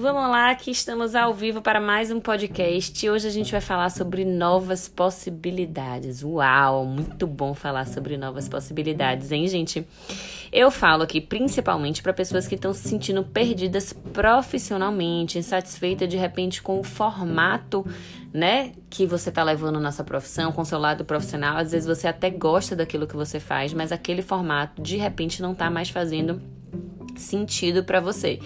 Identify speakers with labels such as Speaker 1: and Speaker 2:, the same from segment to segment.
Speaker 1: Vamos lá, que estamos ao vivo para mais um podcast. Hoje a gente vai falar sobre novas possibilidades. Uau, muito bom falar sobre novas possibilidades, hein, gente? Eu falo aqui principalmente para pessoas que estão se sentindo perdidas profissionalmente, insatisfeitas de repente com o formato, né, que você está levando na sua profissão, com o seu lado profissional. Às vezes você até gosta daquilo que você faz, mas aquele formato de repente não está mais fazendo sentido para você.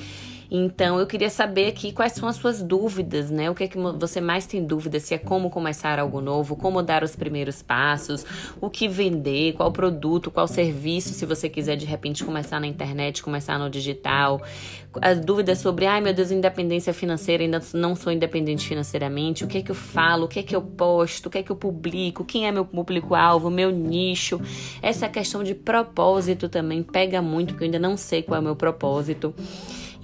Speaker 1: Então, eu queria saber aqui quais são as suas dúvidas, né? O que é que você mais tem dúvida? Se é como começar algo novo, como dar os primeiros passos, o que vender, qual produto, qual serviço, se você quiser de repente começar na internet, começar no digital. As dúvidas sobre, ai meu Deus, independência financeira, ainda não sou independente financeiramente, o que é que eu falo, o que é que eu posto, o que é que eu publico, quem é meu público-alvo, meu nicho. Essa questão de propósito também pega muito, porque eu ainda não sei qual é o meu propósito.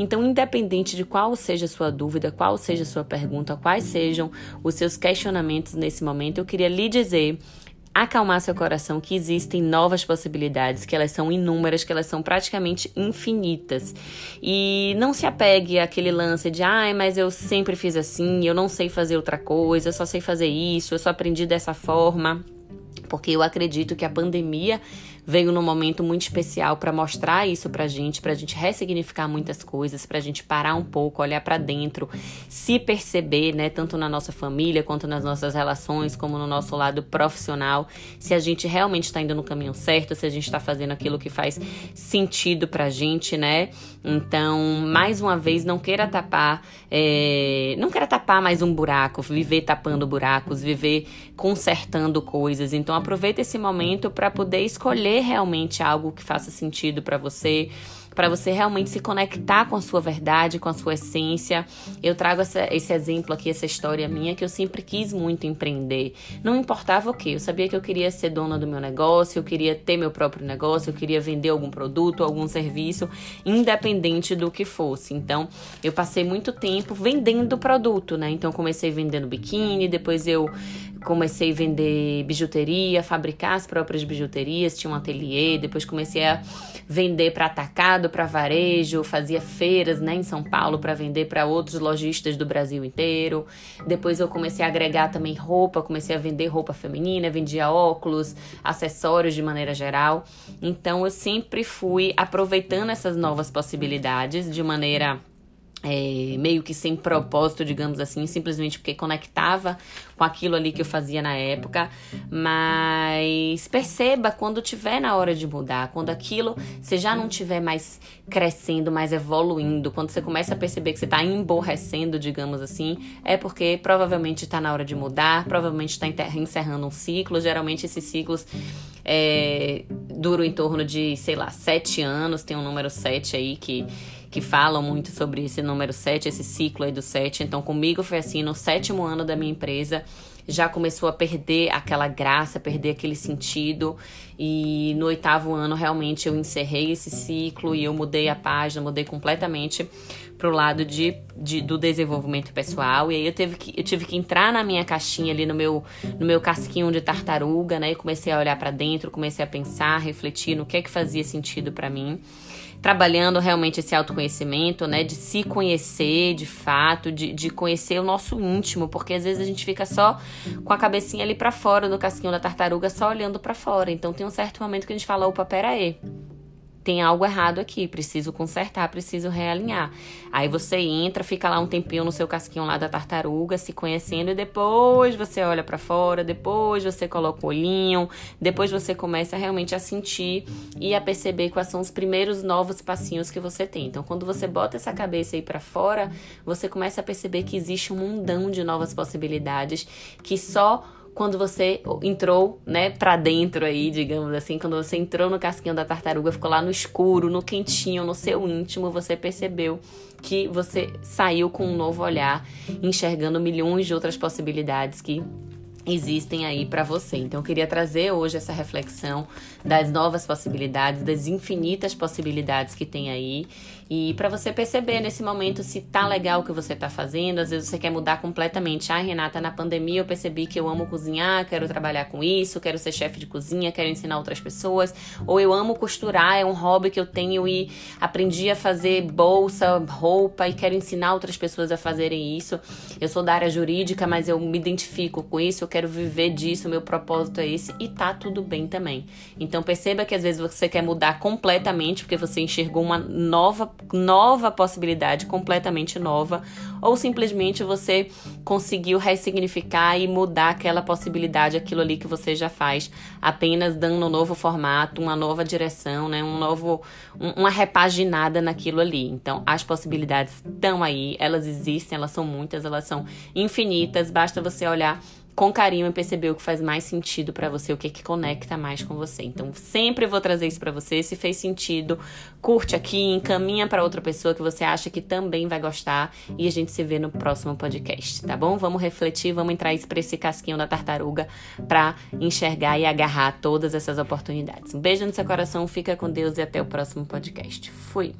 Speaker 1: Então, independente de qual seja a sua dúvida, qual seja a sua pergunta, quais sejam os seus questionamentos nesse momento, eu queria lhe dizer acalmar seu coração que existem novas possibilidades, que elas são inúmeras, que elas são praticamente infinitas. E não se apegue àquele lance de, ai, mas eu sempre fiz assim, eu não sei fazer outra coisa, eu só sei fazer isso, eu só aprendi dessa forma. Porque eu acredito que a pandemia veio num momento muito especial para mostrar isso pra gente, pra gente ressignificar muitas coisas, pra gente parar um pouco, olhar para dentro, se perceber, né, tanto na nossa família quanto nas nossas relações, como no nosso lado profissional, se a gente realmente está indo no caminho certo, se a gente está fazendo aquilo que faz sentido pra gente, né? Então, mais uma vez, não queira tapar, é, não queira tapar mais um buraco, viver tapando buracos, viver consertando coisas. Então, aproveita esse momento para poder escolher realmente algo que faça sentido para você, para você realmente se conectar com a sua verdade, com a sua essência. Eu trago essa, esse exemplo aqui, essa história minha, que eu sempre quis muito empreender. Não importava o que, eu sabia que eu queria ser dona do meu negócio, eu queria ter meu próprio negócio, eu queria vender algum produto, algum serviço, independente do que fosse. Então, eu passei muito tempo vendendo produto, né? Então, comecei vendendo biquíni, depois eu comecei a vender bijuteria, fabricar as próprias bijuterias, tinha um ateliê, depois comecei a vender para atacado, para varejo, fazia feiras, né, em São Paulo para vender para outros lojistas do Brasil inteiro. Depois eu comecei a agregar também roupa, comecei a vender roupa feminina, vendia óculos, acessórios de maneira geral. Então eu sempre fui aproveitando essas novas possibilidades de maneira é, meio que sem propósito, digamos assim, simplesmente porque conectava com aquilo ali que eu fazia na época. Mas perceba quando tiver na hora de mudar, quando aquilo você já não tiver mais crescendo, mais evoluindo, quando você começa a perceber que você está emborrecendo, digamos assim, é porque provavelmente está na hora de mudar, provavelmente está encerrando um ciclo. Geralmente esses ciclos é, duram em torno de, sei lá, sete anos, tem um número sete aí que que falam muito sobre esse número 7, esse ciclo aí do 7. Então, comigo foi assim, no sétimo ano da minha empresa, já começou a perder aquela graça, perder aquele sentido. E no oitavo ano, realmente, eu encerrei esse ciclo e eu mudei a página, mudei completamente pro lado de, de, do desenvolvimento pessoal. E aí eu, teve que, eu tive que entrar na minha caixinha ali, no meu, no meu casquinho de tartaruga, né? E comecei a olhar para dentro, comecei a pensar, refletir no que é que fazia sentido para mim trabalhando realmente esse autoconhecimento, né? De se conhecer de fato, de, de conhecer o nosso íntimo, porque às vezes a gente fica só com a cabecinha ali para fora do casquinho da tartaruga, só olhando para fora. Então tem um certo momento que a gente fala, opa, pera aí tem algo errado aqui, preciso consertar, preciso realinhar. Aí você entra, fica lá um tempinho no seu casquinho lá da tartaruga, se conhecendo, e depois você olha para fora, depois você coloca o olhinho, depois você começa realmente a sentir e a perceber quais são os primeiros novos passinhos que você tem. Então, quando você bota essa cabeça aí para fora, você começa a perceber que existe um mundão de novas possibilidades que só quando você entrou, né, para dentro aí, digamos assim, quando você entrou no casquinho da tartaruga, ficou lá no escuro, no quentinho, no seu íntimo, você percebeu que você saiu com um novo olhar, enxergando milhões de outras possibilidades que existem aí para você. Então eu queria trazer hoje essa reflexão das novas possibilidades, das infinitas possibilidades que tem aí e para você perceber nesse momento se tá legal o que você tá fazendo. Às vezes você quer mudar completamente. Ah, Renata, na pandemia eu percebi que eu amo cozinhar, quero trabalhar com isso, quero ser chefe de cozinha, quero ensinar outras pessoas, ou eu amo costurar, é um hobby que eu tenho e aprendi a fazer bolsa, roupa e quero ensinar outras pessoas a fazerem isso. Eu sou da área jurídica, mas eu me identifico com isso, quero viver disso, meu propósito é esse e tá tudo bem também. Então perceba que às vezes você quer mudar completamente porque você enxergou uma nova nova possibilidade, completamente nova, ou simplesmente você conseguiu ressignificar e mudar aquela possibilidade, aquilo ali que você já faz, apenas dando um novo formato, uma nova direção, né, um novo um, uma repaginada naquilo ali. Então, as possibilidades estão aí, elas existem, elas são muitas, elas são infinitas, basta você olhar com carinho e perceber o que faz mais sentido para você, o que que conecta mais com você. Então, sempre vou trazer isso para você. Se fez sentido, curte aqui, encaminha para outra pessoa que você acha que também vai gostar e a gente se vê no próximo podcast, tá bom? Vamos refletir, vamos entrar para esse casquinho da tartaruga para enxergar e agarrar todas essas oportunidades. Um beijo no seu coração, fica com Deus e até o próximo podcast. Fui.